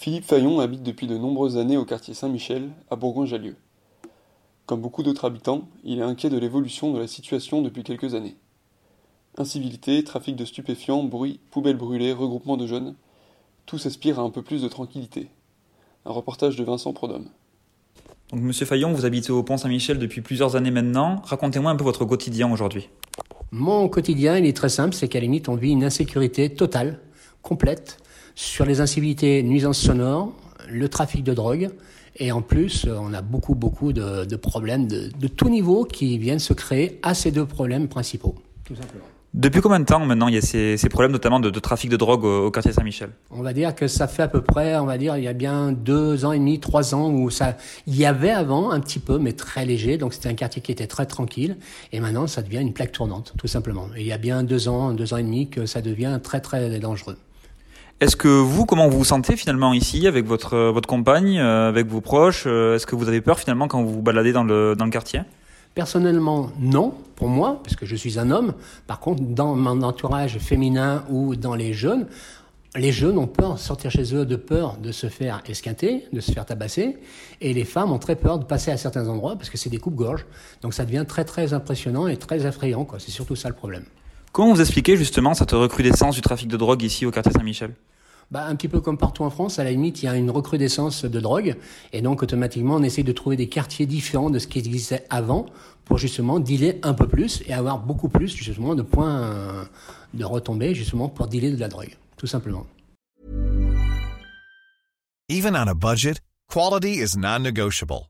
Philippe Fayon habite depuis de nombreuses années au quartier Saint-Michel, à Bourgoin-Jallieu. Comme beaucoup d'autres habitants, il est inquiet de l'évolution de la situation depuis quelques années. Incivilité, trafic de stupéfiants, bruit, poubelles brûlées, regroupement de jeunes, tout s'aspire à un peu plus de tranquillité. Un reportage de Vincent Prodhomme. Donc, Monsieur Fayon, vous habitez au Pont Saint-Michel depuis plusieurs années maintenant. Racontez-moi un peu votre quotidien aujourd'hui. Mon quotidien, il est très simple, c'est qu'à la limite, on vit une insécurité totale, complète, sur les incivilités, nuisances sonores, le trafic de drogue, et en plus, on a beaucoup, beaucoup de, de problèmes de, de tout niveau qui viennent se créer à ces deux problèmes principaux, tout simplement. Depuis combien de temps maintenant il y a ces, ces problèmes notamment de, de, trafic de drogue au, au, quartier Saint-Michel? On va dire que ça fait à peu près, on va dire, il y a bien deux ans et demi, trois ans où ça, il y avait avant un petit peu, mais très léger. Donc c'était un quartier qui était très tranquille. Et maintenant, ça devient une plaque tournante, tout simplement. Et il y a bien deux ans, deux ans et demi que ça devient très très dangereux. Est-ce que vous, comment vous vous sentez finalement ici avec votre votre compagne, euh, avec vos proches Est-ce que vous avez peur finalement quand vous vous baladez dans le dans le quartier? Personnellement, non, pour moi, parce que je suis un homme. Par contre, dans mon entourage féminin ou dans les jeunes, les jeunes ont peur de sortir chez eux de peur de se faire esquinter, de se faire tabasser, et les femmes ont très peur de passer à certains endroits parce que c'est des coupes-gorges. Donc ça devient très très impressionnant et très effrayant. C'est surtout ça le problème. Comment vous expliquez justement cette recrudescence du trafic de drogue ici au quartier Saint-Michel? Bah, un petit peu comme partout en France, à la limite, il y a une recrudescence de drogue, et donc automatiquement, on essaye de trouver des quartiers différents de ce qui existait avant, pour justement dealer un peu plus et avoir beaucoup plus justement de points de retombées justement pour dealer de la drogue, tout simplement. Even on a budget, quality is non-negotiable.